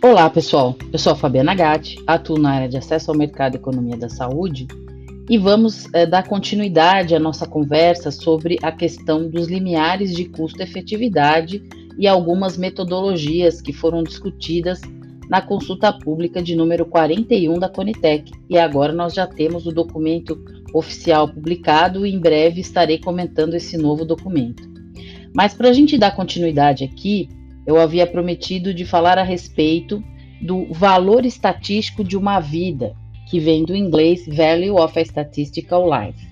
Olá, pessoal. Eu sou a Fabiana Gatti, atuo na área de acesso ao mercado e economia da saúde e vamos é, dar continuidade à nossa conversa sobre a questão dos limiares de custo-efetividade e algumas metodologias que foram discutidas na consulta pública de número 41 da Conitec. E agora nós já temos o documento oficial publicado e em breve estarei comentando esse novo documento. Mas para a gente dar continuidade aqui, eu havia prometido de falar a respeito do valor estatístico de uma vida, que vem do inglês Value of a Statistical Life.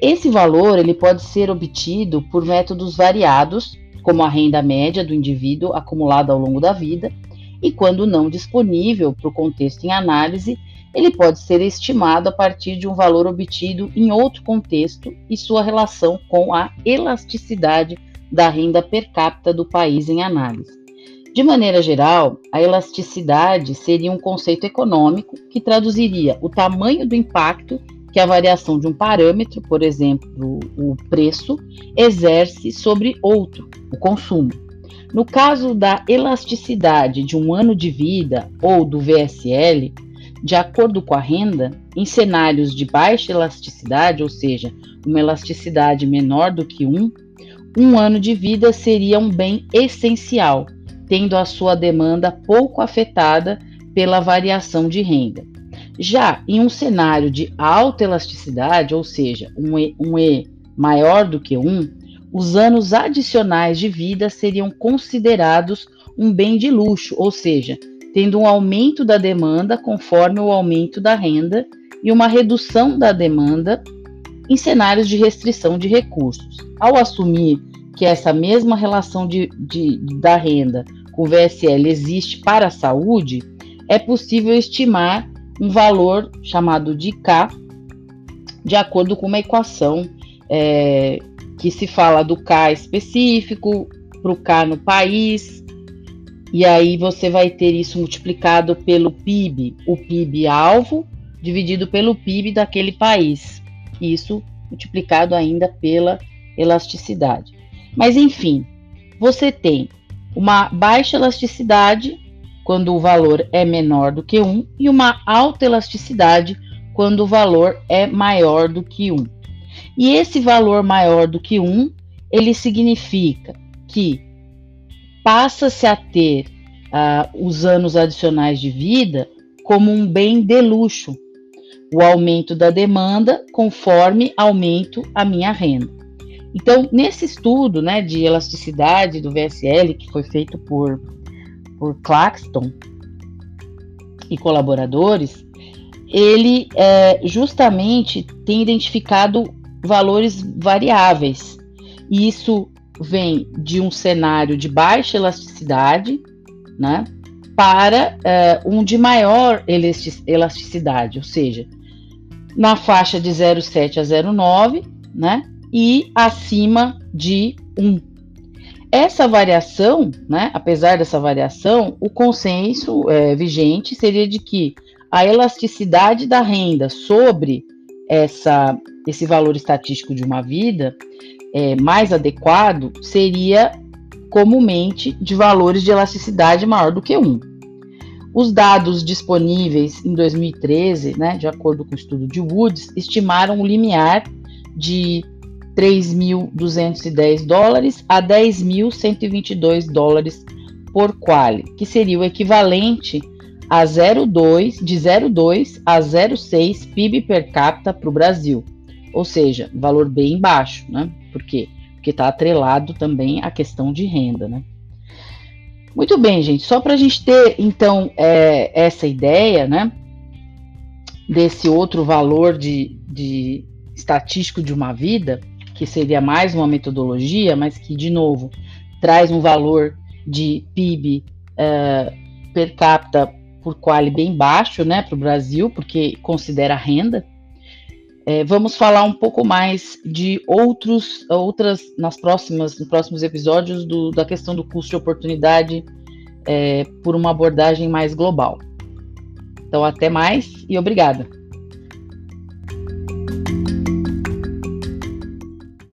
Esse valor ele pode ser obtido por métodos variados, como a renda média do indivíduo acumulada ao longo da vida, e quando não disponível para o contexto em análise, ele pode ser estimado a partir de um valor obtido em outro contexto e sua relação com a elasticidade da renda per capita do país em análise. De maneira geral, a elasticidade seria um conceito econômico que traduziria o tamanho do impacto que a variação de um parâmetro, por exemplo, o preço, exerce sobre outro, o consumo. No caso da elasticidade de um ano de vida ou do VSL, de acordo com a renda, em cenários de baixa elasticidade, ou seja, uma elasticidade menor do que 1, um ano de vida seria um bem essencial, tendo a sua demanda pouco afetada pela variação de renda. Já em um cenário de alta elasticidade, ou seja, um E, um e maior do que 1, os anos adicionais de vida seriam considerados um bem de luxo, ou seja, tendo um aumento da demanda conforme o aumento da renda e uma redução da demanda em cenários de restrição de recursos. Ao assumir que essa mesma relação de, de, da renda com o VSL existe para a saúde, é possível estimar um valor chamado de K, de acordo com uma equação é, que se fala do K específico para o K no país, e aí você vai ter isso multiplicado pelo PIB, o PIB alvo, dividido pelo PIB daquele país. Isso multiplicado ainda pela elasticidade. Mas enfim, você tem uma baixa elasticidade quando o valor é menor do que 1 e uma alta elasticidade quando o valor é maior do que 1. E esse valor maior do que 1, ele significa que passa-se a ter uh, os anos adicionais de vida como um bem de luxo, o aumento da demanda conforme aumento a minha renda. Então, nesse estudo né, de elasticidade do VSL, que foi feito por, por Claxton e colaboradores, ele é, justamente tem identificado valores variáveis. E isso vem de um cenário de baixa elasticidade, né, para uh, um de maior elasticidade, ou seja, na faixa de 0,7 a 0,9, né, e acima de 1. Essa variação, né, apesar dessa variação, o consenso é, vigente seria de que a elasticidade da renda sobre essa, esse valor estatístico de uma vida é, mais adequado seria comumente de valores de elasticidade maior do que 1. Os dados disponíveis em 2013, né, de acordo com o estudo de Woods, estimaram o limiar de 3.210 dólares a 10.122 dólares por quali, que seria o equivalente a 0,2 de 0,2 a 0,6 PIB per capita para o Brasil, ou seja, valor bem baixo, né? Por quê? Porque está atrelado também à questão de renda, né? Muito bem, gente. Só para a gente ter então é, essa ideia, né? Desse outro valor de, de estatístico de uma vida, que seria mais uma metodologia, mas que de novo traz um valor de PIB uh, per capita por quali bem baixo, né, para o Brasil, porque considera renda. É, vamos falar um pouco mais de outros, outras nas próximas, nos próximos episódios do, da questão do custo de oportunidade é, por uma abordagem mais global. Então, até mais e obrigada.